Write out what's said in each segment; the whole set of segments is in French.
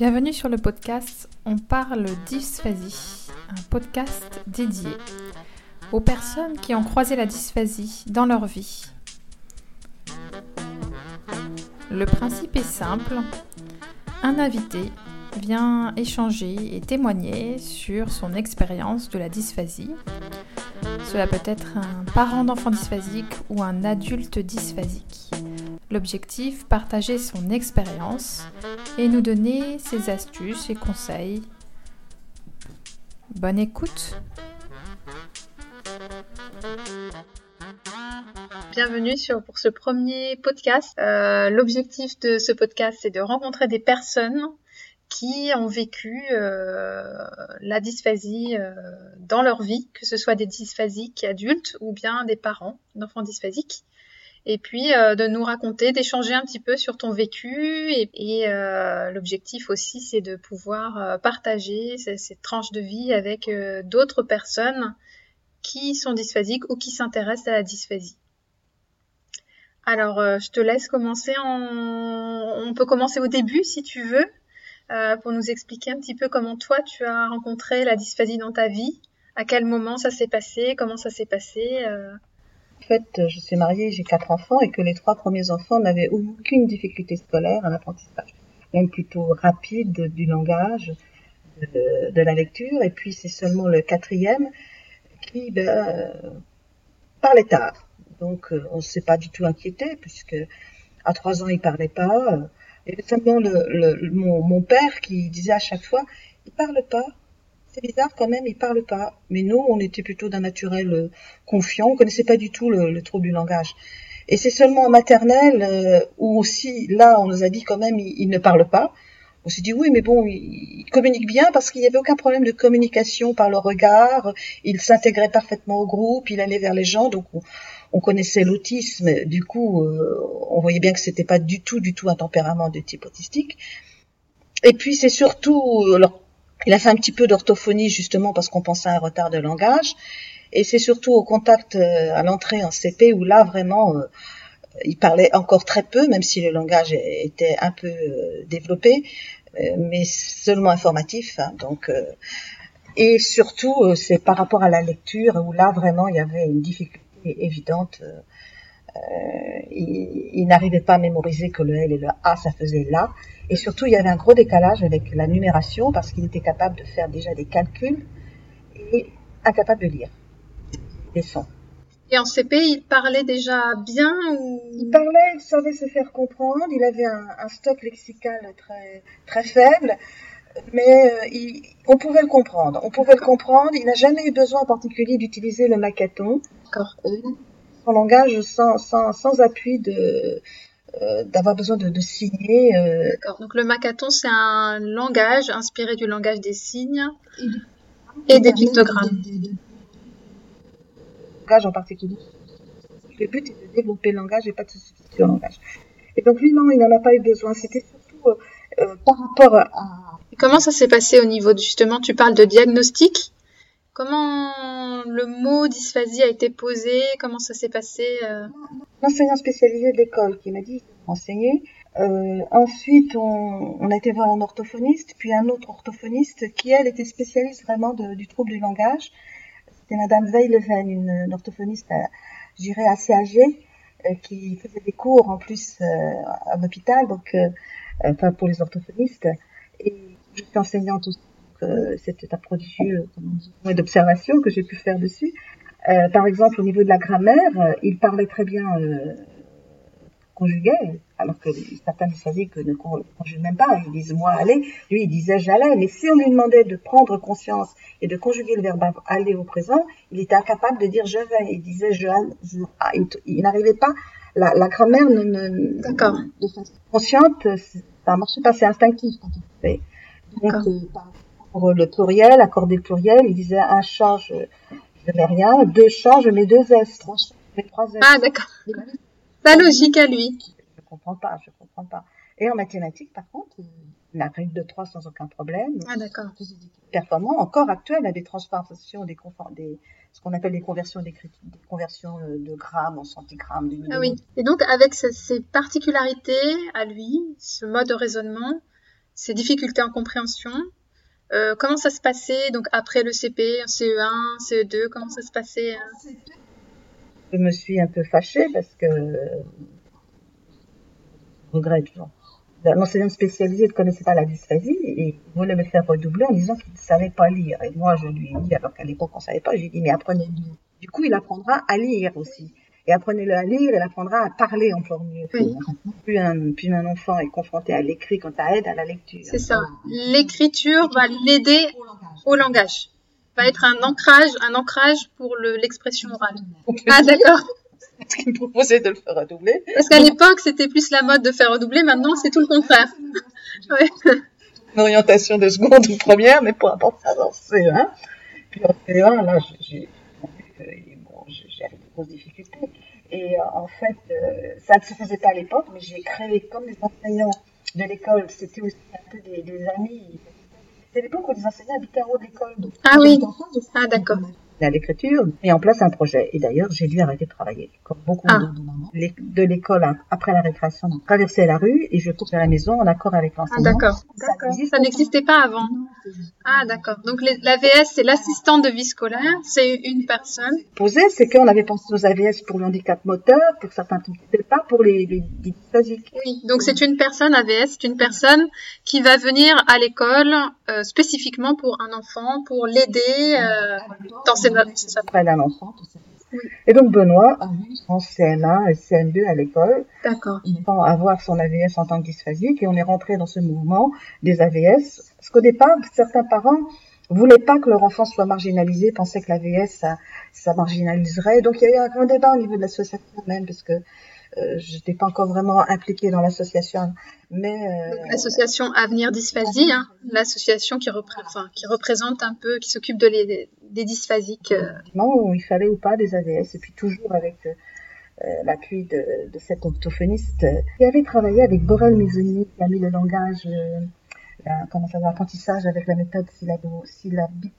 Bienvenue sur le podcast On parle dysphasie, un podcast dédié aux personnes qui ont croisé la dysphasie dans leur vie. Le principe est simple. Un invité vient échanger et témoigner sur son expérience de la dysphasie. Cela peut être un parent d'enfant dysphasique ou un adulte dysphasique. L'objectif, partager son expérience et nous donner ses astuces et conseils. Bonne écoute Bienvenue sur, pour ce premier podcast. Euh, l'objectif de ce podcast, c'est de rencontrer des personnes qui ont vécu euh, la dysphasie euh, dans leur vie, que ce soit des dysphasiques adultes ou bien des parents d'enfants dysphasiques et puis euh, de nous raconter, d'échanger un petit peu sur ton vécu. Et, euh, l'objectif aussi, c'est de pouvoir euh, partager cette tranche de vie avec d'autres personnes qui sont dysphasiques ou qui s'intéressent à la dysphasie. Alors, je te laisse commencer. En... On peut commencer au début si tu veux, pour nous expliquer un petit peu comment toi tu as rencontré la dysphasie dans ta vie, à quel moment ça s'est passé, comment ça s'est passé? En fait, je suis mariée, j'ai quatre enfants et que les trois premiers enfants n'avaient aucune difficulté scolaire, un apprentissage même plutôt rapide du langage, de, la lecture. Et puis c'est seulement le quatrième qui ben, parlait tard. Donc euh, on ne s'est pas du tout inquiété puisque à trois ans il parlait pas. Et seulement le, mon, mon, père qui disait à chaque fois, il parle pas, c'est bizarre quand même, il parle pas. Mais nous, on était plutôt d'un naturel euh, confiant, on connaissait pas du tout le, trouble du langage. Et c'est seulement en maternelle euh, où aussi, là, on nous a dit quand même, il, ne parle pas. On s'est dit oui, mais bon, il, communique bien parce qu'il n'y avait aucun problème de communication par le regard. Il s'intégrait parfaitement au groupe, il allait vers les gens, donc on, connaissait l'autisme. Du coup, euh, on voyait bien que c'était pas du tout, du tout un tempérament de type autistique. Et puis c'est surtout, alors il a fait un petit peu d'orthophonie justement parce qu'on pensait à un retard de langage. Et c'est surtout au contact euh, à l'entrée en CP où là vraiment euh, il parlait encore très peu, même si le langage était un peu euh, développé, mais seulement informatif. Hein, donc et surtout c'est par rapport à la lecture où là vraiment il y avait une difficulté évidente. Il, il n'arrivait pas à mémoriser que le L et le A ça faisait là et surtout, il y avait un gros décalage avec la numération parce qu'il était capable de faire déjà des calculs et incapable de lire des sons. Et en CP, il parlait déjà bien ou... Il parlait, il savait se faire comprendre, il avait un, stock lexical très, très faible, mais euh, on pouvait le comprendre. On pouvait le comprendre. Il n'a jamais eu besoin en particulier d'utiliser le macathon. Son langage sans, sans, sans appui de, euh, d'avoir besoin de, de signer. Euh... D'accord. Donc le macathon, c'est un langage inspiré du langage des signes et, des pictogrammes. langage en particulier. Le but est de développer le langage et pas de se substituer au langage. Et donc lui, non, il n'en a pas eu besoin. C'était surtout euh, euh par rapport à... comment ça s'est passé au niveau, de, justement, tu parles de diagnostic Comment le mot dysphasie a été posé? Comment ça s'est passé euh? L'enseignant spécialisé de l'école qui m'a dit enseigner. Euh, ensuite, on, a été voir un orthophoniste, puis un autre orthophoniste qui, elle, était spécialiste vraiment du trouble du langage. C'était Madame Veilleven, une, orthophoniste, euh, je dirais, assez âgée, qui faisait des cours en plus à l'hôpital, donc, enfin, pour les orthophonistes. Et je suis enseignante aussi c'était un prodigieux point d'observation que j'ai pu faire dessus. Euh, par exemple, au niveau de la grammaire, euh, il parlait très bien euh, conjugué, alors que certains que ne conjuguent même pas. Ils disent moi aller, lui il disait j'allais. Mais si on lui demandait de prendre conscience et de conjuguer le verbe aller au présent, il était incapable de dire je vais. Il disait je, je ah, il, n'arrivait pas. La, la grammaire ne, ne de façon consciente, ça marchait pas, c'est instinctif quand il fait. Donc, pour le pluriel, accorder le pluriel, il disait un chat, je, je mets rien, deux chats, je mets deux S, trois chats, je mets trois S. Ah, d'accord. Sa logique à lui. Je comprends pas, je comprends pas. Et en mathématiques, par contre, il a règle de 3 sans aucun problème. Ah, d'accord. Performant, encore actuel, à des transformations, des, des ce qu'on appelle des conversions des conversions euh, de grammes en centigrammes. De ah oui. Et donc, avec ces particularités à lui, ce mode de raisonnement, ces difficultés en compréhension. Euh, comment ça se passait donc après le CP, CE1, CE2 Comment ça se passait euh? Je me suis un peu fâchée parce que je regrette. L'enseignant spécialisé ne connaissait pas la dysphasie et voulait me faire redoubler en disant qu'il ne savait pas lire. Et moi, je lui ai dit, alors qu'à l'époque on ne savait pas, j'ai dit mais apprenez lire. Du coup, il apprendra à lire aussi et apprenez-le à lire, il apprendra à parler encore mieux. Oui. Plus, un, plus un enfant est confronté à l'écrit quand ça aide à la lecture. C'est ça. L'écriture va l'aider au langage. Va être un ancrage, un ancrage pour l'expression orale. Ah d'accord. Ce qui me proposait de le faire redoubler. Parce qu'à l'époque, c'était plus la mode de faire redoubler. Maintenant, c'est tout le contraire. Ouais. Une orientation de seconde ou première, mais pour apporter ça en C1. Puis en C1, là, j'ai bon, j'avais grosses difficultés. Et euh, en fait, euh, ça ne se faisait pas à l'époque, mais j'ai créé comme les enseignants de l'école, c'était aussi un peu des, des amis. C'est l'époque où les enseignants habitaient en haut de l'école. Ah oui. Ah d'accord. À l'écriture, mis en place un projet. Et d'ailleurs, j'ai dû arrêter de travailler, comme beaucoup Ah. de mamans. Les- De l'école, hein, après la récréation, on traversait la rue et je cours à la maison en accord avec Ah l'enseignant. d'accord. Ça Ça n'existait pas avant. Ah d'accord. Donc l'AVS, c'est l'assistante de vie scolaire. C'est une personne. posé, c'est qu'on avait pensé aux AVS pour le handicap moteur, pour certains types, pas pour les, les, les dysphasiques. Oui. Donc c'est une personne AVS, c'est une personne qui va venir à l'école euh, spécifiquement pour un enfant, pour l'aider euh, dans ses ça. Après d'un enfant, tout ça. Oui. Et donc Benoît a vu en CM1 et CM2 à l'école, D'accord. sans avoir son AVS en tant que dysphasique, et on est rentré dans ce mouvement des AVS. Parce qu'au départ, certains parents voulaient pas que leur enfant soit marginalisé, pensaient que l'AVS, ça, ça marginaliserait. Donc il y a eu un grand débat au niveau de l'association même, parce que je n'étais pas encore vraiment impliquée dans l'association. Mais euh, L'association Avenir Dysphasie, hein, l'association qui, repré- enfin, qui représente un peu, qui s'occupe de les, des dysphasiques. euh, où il fallait ou pas des AVS, et puis toujours avec euh, euh, l'appui de, de cet orthophoniste euh, qui avait travaillé avec Borel Maisonnier, qui a mis le langage, euh, l'apprentissage avec la méthode syllabo, syllabique.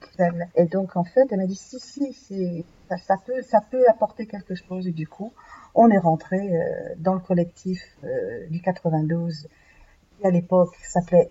Et donc, en fait, elle m'a dit, si, si, c'est, ça, ça peut, ça peut apporter quelque chose, et du coup, on est rentré euh, dans le collectif euh, du 92, qui à l'époque s'appelait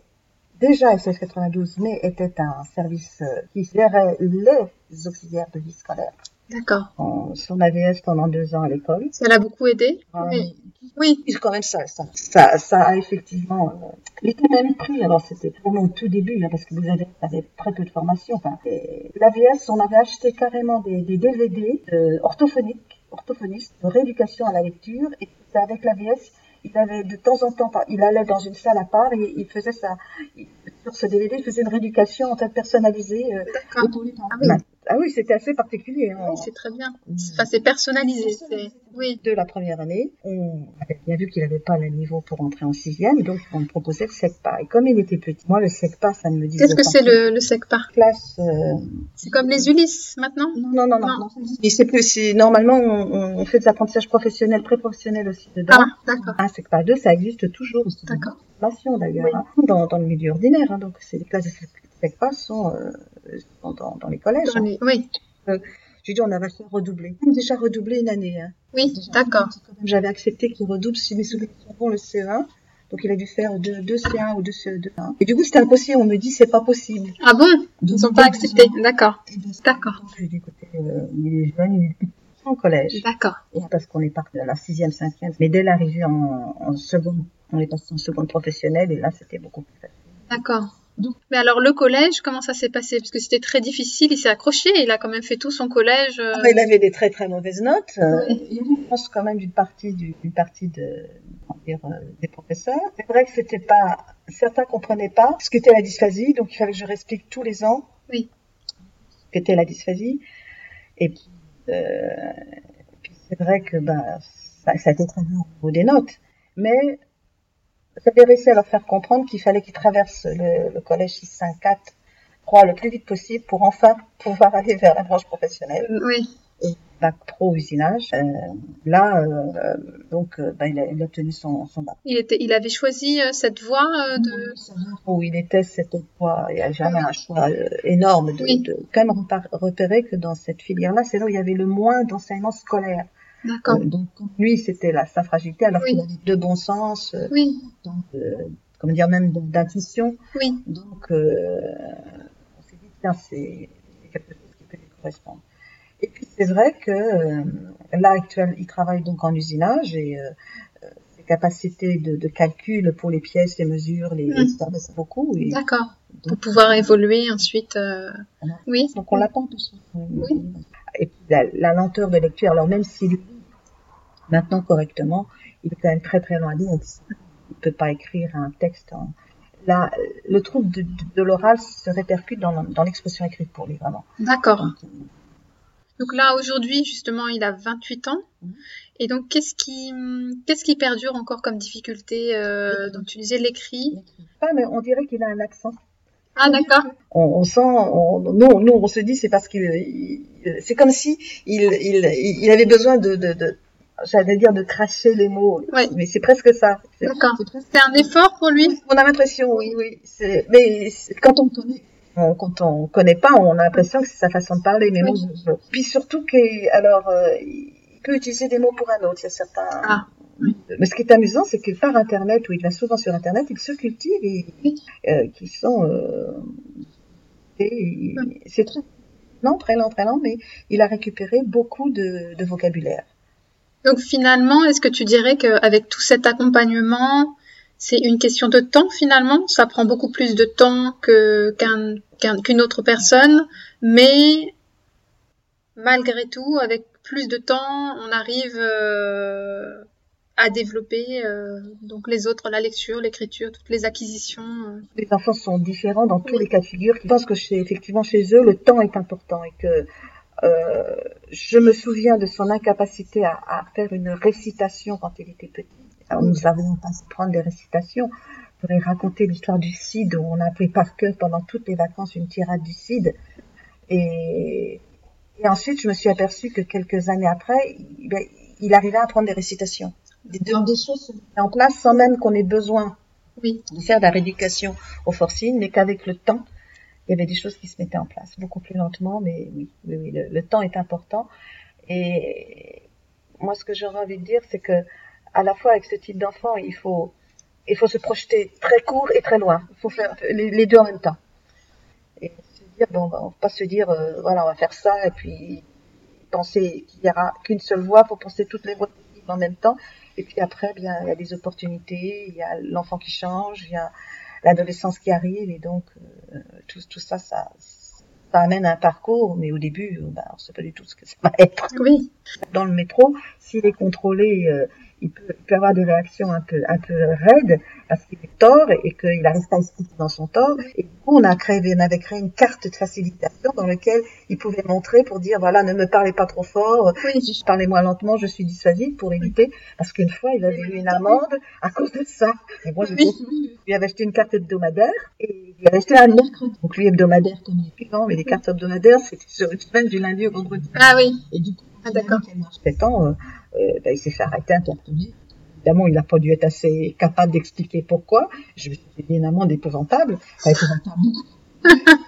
déjà SS 92, mais était un service euh, qui gérait les auxiliaires de vie scolaire. D'accord. Son AVS pendant deux ans à l'école. Ça l'a beaucoup aidé. Ah, Oui. Oui. quand même ça, ça, ça, ça a effectivement. Euh, était même pris, alors c'était vraiment au tout début, hein, parce que vous avez, avez très peu de formation. Enfin, l'AVS, on avait acheté carrément des, des DVD euh, orthophoniques, orthophonistes, de rééducation à la lecture, et avec l'AVS. Il avait de temps en temps, il allait dans une salle à part et il faisait ça. sur ce DVD, il faisait une rééducation en fait personnalisée. euh, Ah oui. Ah oui, c'était assez particulier. hein. Oui, c'est très bien. Enfin, c'est personnalisé. Oui. de la première année, on avait bien vu qu'il n'avait pas le niveau pour entrer en sixième, donc on me proposait le SECPA. Et comme il était petit, moi le SECPA, ça ne me disait Qu'est-ce que pas. c'est le, le SECPA classe euh, C'est comme les Ulysse maintenant? Non, non, non, non. C'est plus, c'est- normalement, on, on fait des apprentissages professionnels, pré-professionnels aussi dedans. Ah, d'accord. Un SECPA 2, ça existe toujours. D'accord. d'ailleurs, Oui. hein, dans, dans le milieu ordinaire. hein. donc, c'est les classes de SECPA sont, euh, dans, dans les collèges. Dans les- Oui. J'ai dit, on avait fait redoubler. On a déjà redoublé une année. Hein. Oui, d'accord. J'avais accepté qu'il redouble si mes souvenirs sont bons le CE1. Donc il a dû faire deux, deux C1 ou deux CE2. hein. Et du coup c'était impossible. On me dit c'est pas possible. Ah bon? Ils sont pas acceptés. D'accord. D'accord. Je lui dit écoutez, euh, il est jeune, il est en collège. D'accord. Parce qu'on est parti de la sixième, cinquième. Mais dès l'arrivée en, en seconde, on est passé en seconde professionnelle et là c'était beaucoup plus facile. D'accord. Mais alors le collège, comment ça s'est passé? Parce que c'était très difficile, il s'est accroché, il a quand même fait tout son collège. euh, Ah, il avait des très très mauvaises notes. Euh, Oui. Il y une chance quand même d'une partie, du- d'une partie de, comment dire, euh, des professeurs. C'est vrai que c'était pas, certains comprenaient pas ce qu'était la dysphasie, donc il fallait que je réexplique tous les ans. Oui. Ce qu'était la dysphasie. Et puis, euh, puis c'est vrai que bah, ça, ça a été très dur au niveau des notes. Mais j'avais réussi à leur faire comprendre qu'il fallait qu'ils traversent le, le collège 654 3 le plus vite possible pour enfin pouvoir aller vers la branche professionnelle Oui. bac pro usinage. Euh, là, euh, donc, euh, bah, il, a, il a obtenu son, son bac. Il, était, il avait choisi cette voie de. Où il était, c'était quoi Il n'y a jamais un choix énorme de, Oui. de quand même repérer que dans cette filière-là, c'est là où il y avait le moins d'enseignement scolaire. D'accord. Euh, donc, lui, c'était la, sa fragilité, alors Oui. qu'il avait de bon sens, euh, Oui. euh, comment dire, même d'intuition. Oui. Donc, euh, on s'est dit, tiens, c'est quelque chose qui peut lui correspondre. Et puis, c'est vrai que euh, là, actuellement, il travaille donc en usinage et euh, ses capacités de, de, calcul pour les pièces, les mesures, les, Mm. ça baisse beaucoup. et D'accord. Pour pouvoir évoluer ensuite. euh, Voilà. Oui. Donc, on l'attend tout ça. Oui. Et puis, la, la lenteur de lecture, alors même s'il lit maintenant correctement, il est quand même très très loin de lire. Il peut pas écrire un texte en... Là, le trouble de, de, de l'oral se répercute dans, dans l'expression écrite pour lui, vraiment. D'accord. Donc, Donc là, aujourd'hui, justement, il a 28 ans. Mhm. Et donc, qu'est-ce qui, qu'est-ce qui perdure encore comme difficulté euh, Donc, tu disais l'écrit. pas, mais on dirait qu'il a un accent. Ah, d'accord. On, on sent, on, nous, nous, on se dit, c'est parce qu'il, il- c'est comme si il, il, il avait besoin de, de, de j'allais dire de cracher les mots, Ouais. mais c'est presque ça. D'accord. c'est un effort pour lui? On a l'impression, oui, oui. Mais quand on connaît, on- quand on connaît pas, on a l'impression que c'est sa façon de parler. Mais Oui. je- puis surtout que, alors, euh, il peut utiliser des mots pour un autre. Il y a certains. Ah, oui. Mais ce qui est amusant, c'est que par Internet, où il va souvent sur Internet, il se cultive et euh, qui sont. Euh, c'est très lent, très lent, très lent, mais il a récupéré beaucoup de, de vocabulaire. Donc, finalement, est-ce que tu dirais qu'avec tout cet accompagnement, c'est une question de temps, finalement? Ça prend beaucoup plus de temps que, qu'un, qu'un- qu'une autre personne, mais malgré tout, avec plus de temps, on arrive euh, à développer euh, donc les autres, la lecture, l'écriture, toutes les acquisitions. euh. Les enfants sont différents dans tous Oui. les cas de figure. Je pense que chez, effectivement chez eux, le temps est important et que euh, je me souviens de son incapacité à, à faire une récitation quand il était petit. Alors, nous avions pas à prendre des récitations. Je pourrais raconter l'histoire du Cid où on a appelé par cœur pendant toutes les vacances une tirade du Cid. Et, et ensuite, je me suis aperçue que quelques années après, il, ben, il arrivait à prendre des récitations. Des, des choses se mettaient en place sans même qu'on ait besoin Oui, de faire de la rééducation au forcing, mais qu'avec le temps, il y avait des choses qui se mettaient en place, beaucoup plus lentement, mais oui, oui, oui le, le temps est important. Et moi, ce que j'aurais envie de dire, c'est que à la fois avec ce type d'enfant, il faut, il faut se projeter très court et très loin. Il faut faire les, les deux en même temps. Et se dire, bon, on va pas se dire, euh, voilà, on va faire ça, et puis penser qu'il y aura qu'une seule voie, faut penser toutes les voies en même temps. Et puis après, bien, il y a des opportunités, il y a l'enfant qui change, il y a l'adolescence qui arrive, et donc euh, tout, tout ça, ça, ça amène à un parcours, mais au début, euh, ben, on ne sait pas du tout ce que ça va être. oui, Dans le métro, s'il est contrôlé, euh, il, peut, il peut avoir des réactions un peu, un peu raides parce qu'il est tort et, qu'il n'arrive pas à expliquer dans son tort. Et du coup, on a créé, on avait créé une carte de facilitation dans laquelle il pouvait montrer pour dire voilà, ne me parlez pas trop fort, oui. si je parlais moins lentement, je suis dissuasive pour éviter, parce qu'une fois, il avait eu une amende à cause de ça. Et moi, je Oui. lui avais acheté une carte hebdomadaire et il avait acheté un mercredi. Donc lui, hebdomadaire, comme il est mais les cartes hebdomadaires, c'était sur une semaine du lundi au vendredi. Ah oui, Et du coup, Ah, d'accord. ans, euh, ben, il s'est fait arrêter interdit. Évidemment, il n'a pas dû être assez capable d'expliquer pourquoi. Je me suis dit une amende épouvantable. Enfin, épouvantable.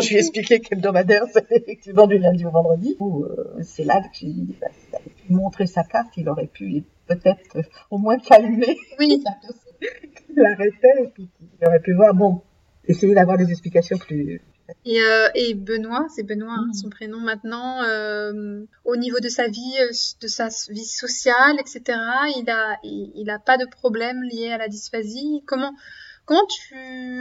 Je lui ai expliqué qu'hebdomadaire, c'est effectivement du lundi au vendredi. Euh, c'est là que j'ai dit, bah, s'il avait pu montrer sa carte, il aurait pu peut-être euh, au moins calmer oui, la personne qui l'arrêtait et puis il aurait pu voir, bon, essayer d'avoir des explications plus... Et, euh, et Benoît, c'est Benoît hein, Mhm. son prénom maintenant, euh, au niveau de sa vie, euh, de sa vie sociale, etc., il a, il, il a pas de problème lié à la dysphasie. Comment, comment tu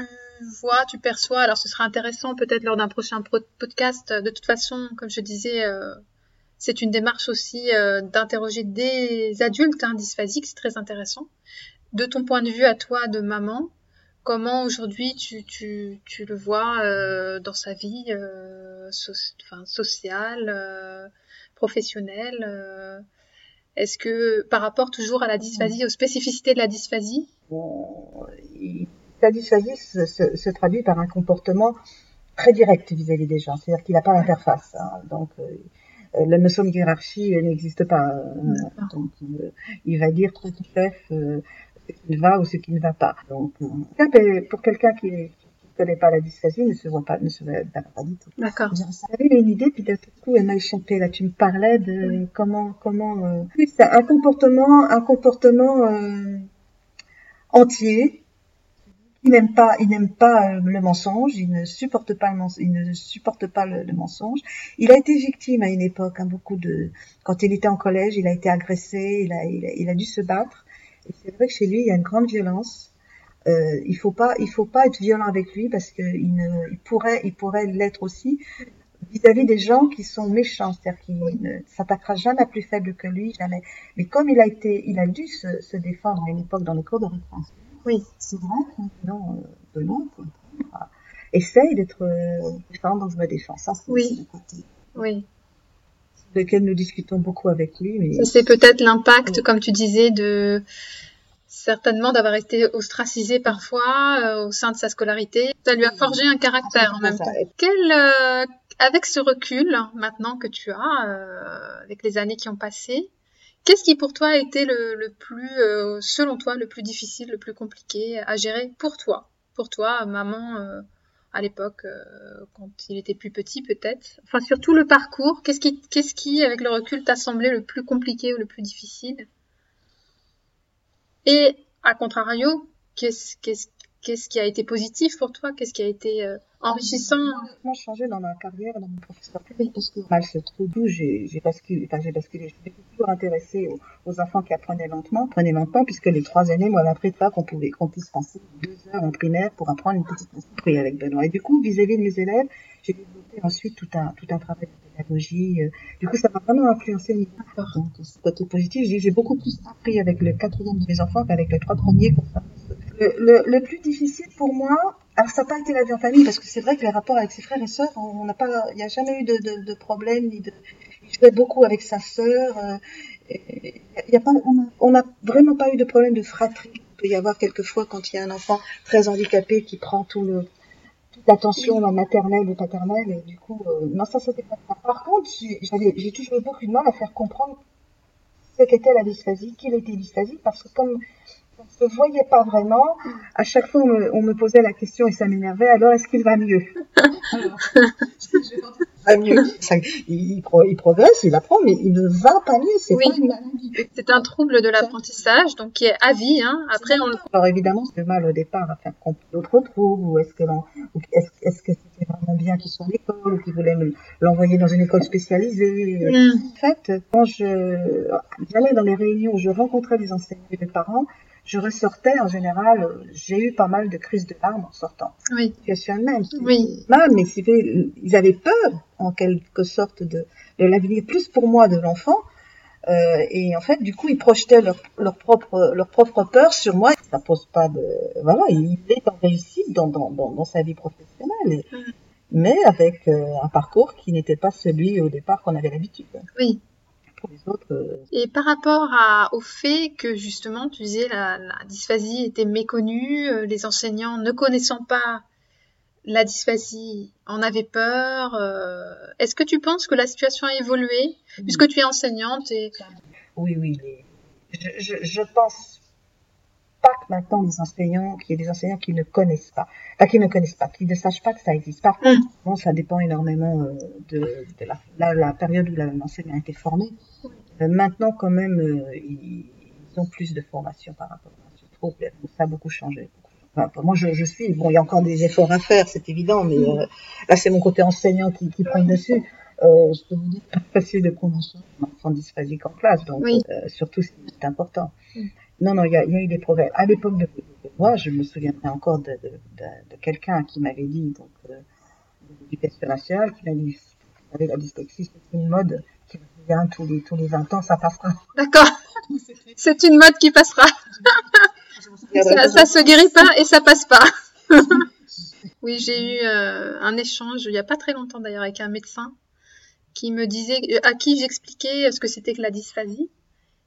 vois, tu perçois, alors ce sera intéressant peut-être lors d'un prochain pro- podcast, de toute façon, comme je disais, euh, c'est une démarche aussi euh, d'interroger des adultes hein, dysphasiques, c'est très intéressant. De ton point de vue à toi de maman, comment aujourd'hui tu, tu, tu le vois euh, dans sa vie euh, so- enfin, sociale, euh, professionnelle Est-ce que par rapport toujours à la dysphasie, aux spécificités de la dysphasie? Bon, la dysphasie se, se- se traduit par un comportement très direct vis-à-vis des gens, c'est-à-dire qu'il n'a pas d'interface. hein. donc, la notion de hiérarchie n'existe pas. donc, il va dire très chef euh, ce qui va ou ce qui ne va pas. Donc, euh, ben, pour quelqu'un qui ne connaît pas la dysphasie, ne se voit pas, ne se voit pas du tout. D'accord. J'avais une idée, puis d'un coup, elle m'a échappé. Là, tu me parlais de comment, comment. Euh... Oui, c'est un comportement, un comportement euh, entier Il n'aime pas, il n'aime pas euh, le mensonge, il ne supporte pas le mensonge, il ne supporte pas le, mensonge. Il a été victime à une époque, hein, beaucoup de, quand il était en collège, il a été agressé, il a, il a, dû se battre. Et c'est vrai que chez lui, il y a une grande violence. Euh, il faut pas, il faut pas être violent avec lui parce qu'il ne, il pourrait, il pourrait l'être aussi vis-à-vis des gens qui sont méchants, c'est-à-dire qu'il ne s'attaquera jamais à plus faible que lui, jamais. Mais comme il a été, il a dû se, se défendre à une époque dans les cours de référence. Oui. C'est vrai maintenant, euh, Benoît, essaye d'être euh, défendre, donc je me défends. Ça, c'est oui. côté. Oui. Lequel nous discutons beaucoup avec lui. Mais... C'est peut-être l'impact, comme tu disais, de certainement d'avoir été ostracisé parfois euh, au sein de sa scolarité. Ça lui a forgé un caractère en même temps. Quel, euh, avec ce recul maintenant que tu as, euh, avec les années qui ont passé, qu'est-ce qui pour toi a été le, le plus, selon toi, le plus difficile, le plus compliqué à gérer pour toi, pour toi, maman à l'époque, quand il était plus petit peut-être. Enfin, surtout le parcours, qu'est-ce qui, qui, avec le recul, t'a semblé le plus compliqué ou le plus difficile? Et à contrario, qu'est-ce qu'est-ce qui a été positif pour toi? Qu'est-ce qui a été euh, enrichissant J'ai changé dans ma carrière, dans mon professeur parce que mal se trouve, j'ai basculé, enfin j'ai basculé, je suis toujours intéressée aux, enfants qui apprenaient lentement, apprenaient lentement, puisque les trois années, moi, appris pas qu'on pouvait, qu'on puisse passer deux heures en primaire pour apprendre une petite oui, avec Benoît. Et du coup, vis-à-vis de mes élèves, j'ai développé ensuite tout un, tout un travail de pédagogie. Euh, du coup, ça m'a vraiment influencé niveau. Donc, ce côté positif, j'ai beaucoup plus appris avec le quatrième de mes enfants qu'avec les trois premiers. Le, le, le, plus difficile pour moi, alors ça n'a pas été la vie en famille, parce que c'est vrai que les rapports avec ses frères et sœurs, on n'a pas, il n'y a jamais eu de, de, de, problème, il jouait beaucoup avec sa sœur. Euh, y a pas, on n'a vraiment pas eu de problème de fratrie. Il peut y avoir quelquefois quand il y a un enfant très handicapé qui prend tout le, l'attention maternelle et paternelle et du coup euh, non ça c'était pas ça. Par contre j'ai toujours eu beaucoup de mal à faire comprendre ce qu'était la dysphasie, qu'il était dysphasique parce que comme ne se voyait pas vraiment, à chaque fois on me, on me posait la question et ça m'énervait alors est-ce qu'il va mieux? Mieux. il, il, progresse, il apprend, mais il ne va pas mieux. C'est un trouble de l'apprentissage, donc qui est à vie. Hein. Après, on... Alors évidemment, c'est mal au départ à faire comprendre d'autres troubles, ou est-ce que est-ce, que c'était vraiment bien qu'il soit à l'école, ou qu'il voulait l'envoyer dans une école spécialisée? Mm. En fait, quand je j'allais dans les réunions où je rencontrais des enseignants et des parents, je ressortais en général, j'ai eu pas mal de crises de larmes en sortant. Oui. Situation même. Oui. Mal, mais ils avaient peur en quelque sorte de, de l'avenir, plus pour moi de l'enfant. Euh, et en fait, du coup, ils projetaient leur, leur, propre, leur propre peur sur moi. Ça pose pas de, voilà, il est en réussite dans, dans, dans, dans sa vie professionnelle, mm. mais avec euh, un parcours qui n'était pas celui au départ qu'on avait l'habitude. Oui. Pour les autres. Euh... Et par rapport à, au fait que justement, tu disais la, la dysphasie était méconnue, euh, les enseignants ne connaissant pas la dysphasie en avait peur. Euh, est-ce que tu penses que la situation a évolué? Puisque tu es enseignante et... Oui, oui. Je, je, je, pense pas que maintenant les enseignants, qu'il y ait des enseignants qui ne connaissent pas, enfin qui ne connaissent pas, qui ne sachent pas que ça existe. Par contre, mm. bon, ça dépend énormément euh, de, de la, la, période où l'enseignant a été formé. Euh, maintenant, quand même, ils, ont plus de formation par rapport à ce trouble. Ça a beaucoup changé moi, je, je, suis. Bon, il y a encore des efforts à faire, c'est évident, mais euh, là, c'est mon côté enseignant qui, qui prend le dessus. Euh, je peux vous dire, c'est facile de prendre un enfant dysphasique en classe, donc euh, surtout c'est important. Mm. Non, non, il y a, eu des progrès. À l'époque de, moi, je me souviendrai encore de, quelqu'un qui m'avait dit, donc, euh, l'éducation nationale, qui m'a dit, avec la dyslexie, c'est une mode qui revient tous les, tous les 20 ans, ça passera. D'accord. c'est une mode qui passera. ça, se guérit pas et ça passe pas. oui, j'ai eu euh, un échange il y a pas très longtemps d'ailleurs avec un médecin qui me disait, à qui j'expliquais ce que c'était que la dysphasie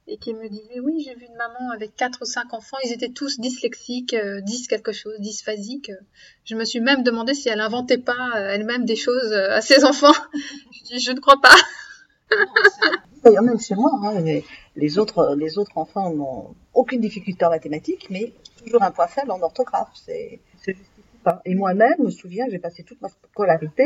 et qui me disait oui j'ai vu une maman avec quatre ou cinq enfants ils étaient tous dyslexiques euh, 10 quelque chose dysphasiques je me suis même demandé si elle inventait pas euh, elle-même des choses à ses enfants je dis je ne crois pas D'ailleurs, même chez moi, hein, les, autres, les autres enfants n'ont aucune difficulté en mathématiques, mais toujours un point faible en orthographe. C'est. Et moi-même, je me souviens, j'ai passé toute ma scolarité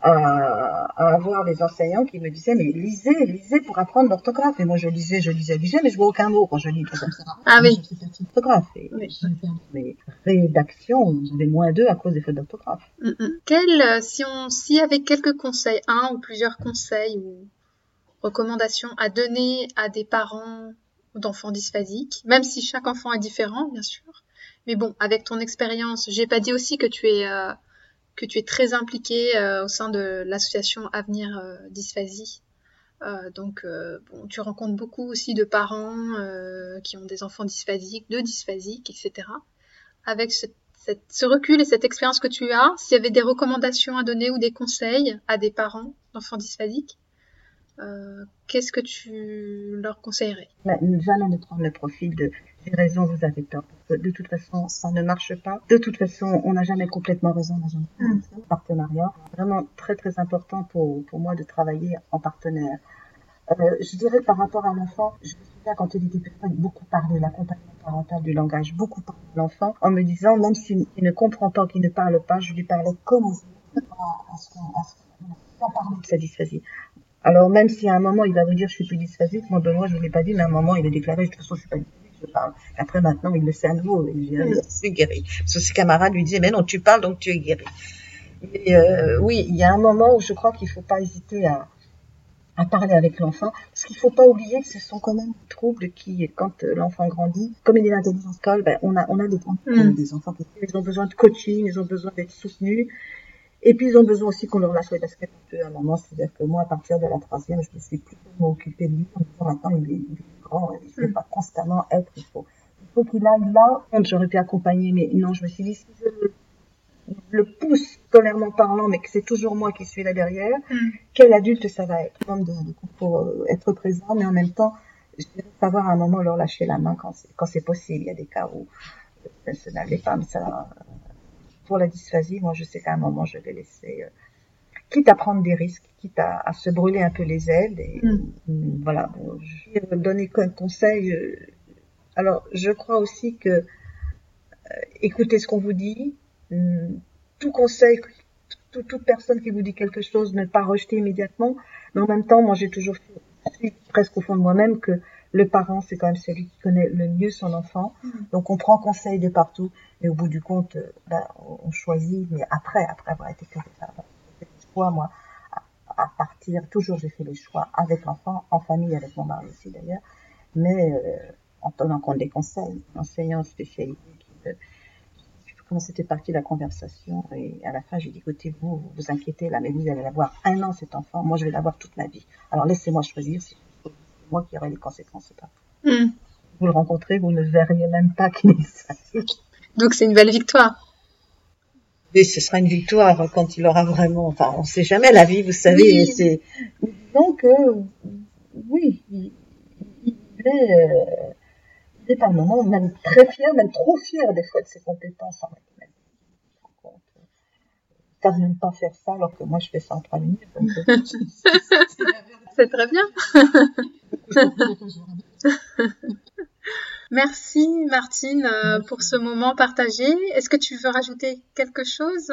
à, avoir des enseignants qui me disaient mais lisez, lisez pour apprendre l'orthographe. Et moi je lisais, je lisais, je lisais, mais je vois aucun mot quand je lis comme ça. Ah oui. Orthographe. Et oui. Mes rédactions, j'avais moins deux à cause des fautes d'orthographe. Mm, mm. Quel, euh, si on, si avec quelques conseils, un ou plusieurs conseils ou recommandations à donner à des parents d'enfants dysphasiques, même si chaque enfant est différent, bien sûr. Mais bon, avec ton expérience, j'ai pas dit aussi que tu es euh, que tu es très impliqué euh, au sein de l'association Avenir euh, Dysphasie. donc, bon, tu rencontres beaucoup aussi de parents qui ont des enfants dysphasiques, de dysphasiques, etc. Avec ce recul et cette expérience que tu as, s'il y avait des recommandations à donner ou des conseils à des parents d'enfants dysphasiques euh, qu'est-ce que tu leur conseillerais? Jamais de prendre le profil de j'ai raison, vous avez tort. de toute façon, ça ne marche pas. De toute façon, on n'a jamais complètement raison mm. partenariat. Vraiment très très important pour, pour moi de travailler en partenaire. Euh, je dirais par rapport à l'enfant, je me souviens quand il était petit, beaucoup parlé, l'accompagnement parental du langage, beaucoup parlé de l'enfant, en me disant, même s'il ne comprend pas, qu'il ne parle pas, je lui parlais comme à, à ce qu'on parler de sa dysphasie. Alors même si à un moment il va vous dire je suis plus dysphasique, moi Benoît je ne l'ai pas dit, mais à un moment il a déclaré de toute façon je suis pas dysphasique, je parle. Après maintenant il le sait à nouveau, il dit je suis guéri. Parce que ses camarades lui disaient mais non tu parles donc tu es guéri. Euh, oui, il y a un moment où je crois qu'il ne faut pas hésiter à, à parler avec l'enfant, parce qu'il ne faut pas oublier que ce sont quand même des troubles qui, quand euh, l'enfant grandit, comme il est l'intelligence colle, ben, on a, on a des, mm. des enfants qui ils ont besoin de coaching, ils ont besoin d'être soutenus, et puis, ils ont besoin aussi qu'on leur lâche les baskets un peu à un moment. C'est-à-dire que moi, à partir de la troisième, je me suis plus occupée de lui. Maintenant, il est, grand, il ne peut pas constamment être. Il faut, il faut qu'il aille là. J'aurais pu accompagner, mais non, je me suis dit, si je le, pousse scolairement parlant, mais que c'est toujours moi qui suis là derrière, mm. quel adulte ça va être? Comme de, pour euh, être présent, mais en même temps, je dirais savoir à un moment leur lâcher la main quand c'est, possible. Il y a des cas où ça n'allait pas, mais ça, pour la dysphasie, moi, je sais qu'à un moment, je vais laisser, euh, quitte à prendre des risques, quitte à, se brûler un peu les ailes. Et mm. Mm, voilà, je vais donner un conseil. Euh, alors, je crois aussi que euh, écoutez ce qu'on vous dit. Mm, tout conseil, toute personne qui vous dit quelque chose, ne pas rejeter immédiatement. Mais en même temps, moi, j'ai toujours fait presque au fond de moi-même que le parent, c'est quand même celui qui connaît le mieux son enfant. Donc on prend conseil de partout, mais au bout du compte, euh, ben, on choisit, mais après, après avoir été des choix, moi, à, partir, toujours j'ai fait les choix avec l'enfant, en famille, avec mon mari aussi d'ailleurs, mais euh, en tenant compte des conseils, enseignant spécialisé qui, euh, comment c'était parti la conversation et à la fin j'ai dit écoutez vous vous vous inquiétez là mais vous allez l'avoir un an cet enfant moi je vais l'avoir toute ma vie alors laissez-moi choisir si moi qui aurai les conséquences pas. Hmm. Vous le rencontrez, vous ne verriez même pas qu'il est Donc c'est une belle victoire. Oui, ce sera une victoire quand il aura vraiment. Enfin, on ne sait jamais la vie, vous savez. C'est donc oui, il, est, euh, il est par moments même très fier, même trop fier des fois de ses compétences en mathématiques. Savent même pas faire ça alors que moi je fais ça en trois minutes. Euh, c'est très bien. Merci Martine euh, pour ce moment partagé. Est-ce que tu veux rajouter quelque chose,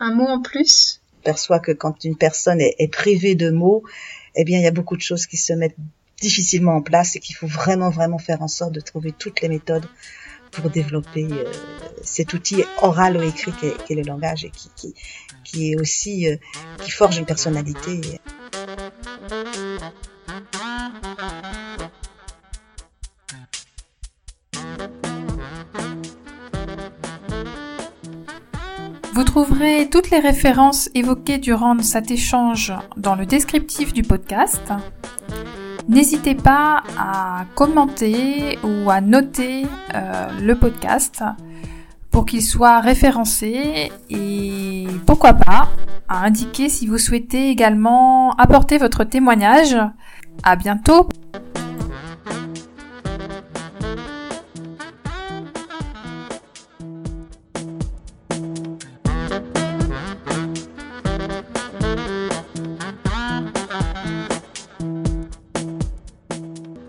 un, mot en plus? Je perçois que quand une personne est, privée de mots, eh bien il y a beaucoup de choses qui se mettent difficilement en place et qu'il faut vraiment vraiment faire en sorte de trouver toutes les méthodes pour développer euh, cet outil oral ou écrit qu'est le langage et qui, qui, est aussi euh, qui forge une personnalité. Vous trouverez toutes les références évoquées durant cet échange dans le descriptif du podcast. N'hésitez pas à commenter ou à noter euh, le podcast pour qu'il soit référencé et pourquoi pas à indiquer si vous souhaitez également apporter votre témoignage. À bientôt!